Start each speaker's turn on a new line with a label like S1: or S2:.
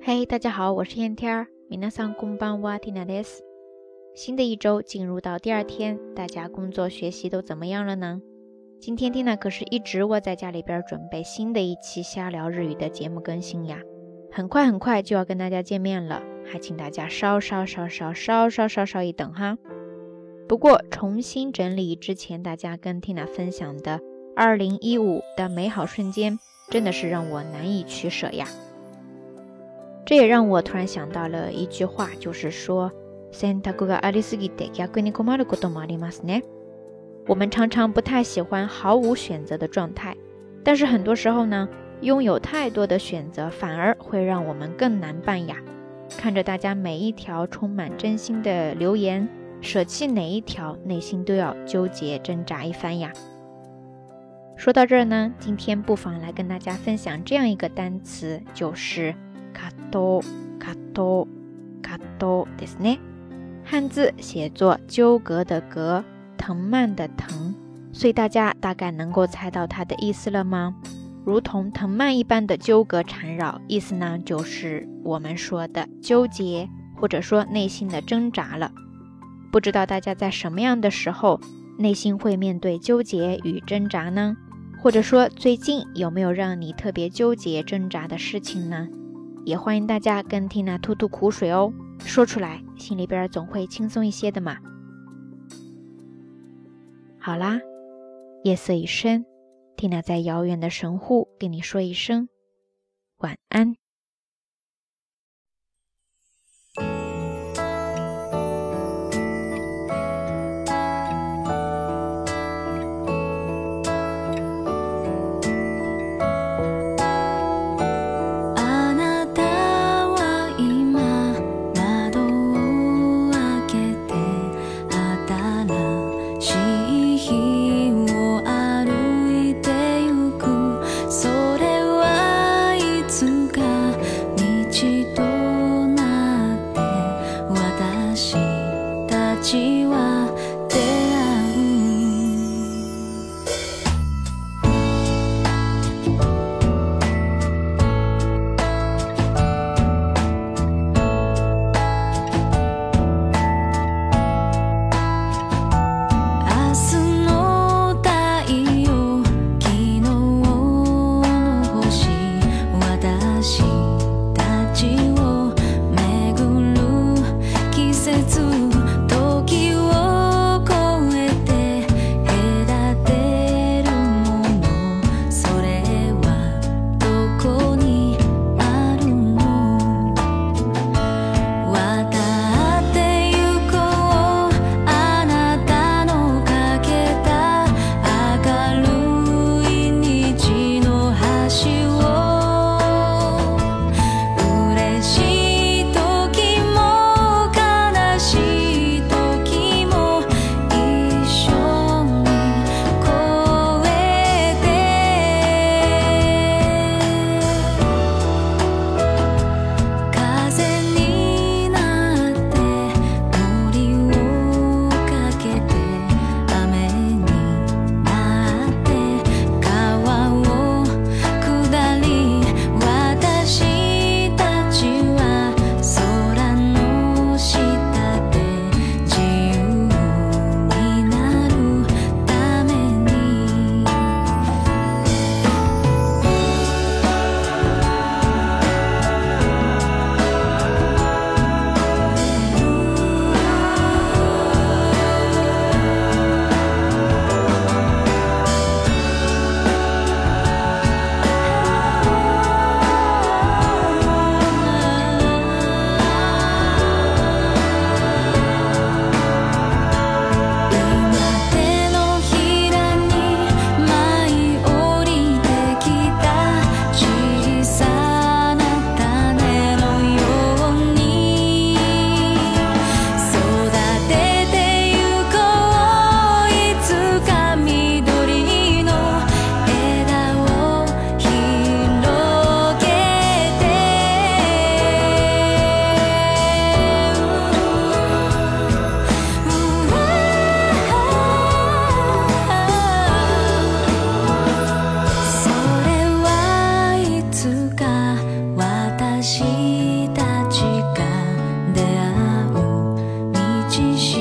S1: 嘿，大家好，我是燕天儿。皆さんこんばんは、ティナです。新的一周进入到第二天，大家工作学习都怎么样了呢？今天 Tina 可是一直窝在家里边准备新的一期瞎聊日语的节目更新呀，很快很快就要跟大家见面了，还请大家稍稍稍稍稍稍稍稍一等哈。不过重新整理之前大家跟 Tina 分享的二零一五的美好瞬间，真的是让我难以取舍呀。 这也让我突然想到了一句话，就是说，我们常常不太喜欢毫无选择的状态，但是很多时候呢，拥有太多的选择反而会让我们更难办呀。看着大家每一条充满真心的留言，舍弃哪一条，内心都要纠结挣扎一番呀。说到这儿呢，今天不妨来跟大家分享这样一个单词，就是。卡多卡多卡多ですね。汉字写作纠葛的葛，藤蔓的藤，所以大家大概能够猜到它的意思了吗？如同藤蔓一般的纠葛缠绕，意思呢就是我们说的纠结，或者说内心的挣扎了。不知道大家在什么样的时候，内心会面对纠结与挣扎呢？或者说最近有没有让你特别纠结挣扎的事情呢？ 也欢迎大家跟 Tina 吐吐苦水哦，说出来心里边总会轻松一些的嘛。好啦，夜色已深，缇娜在遥远的神户跟你说一声晚安。几晚心绪。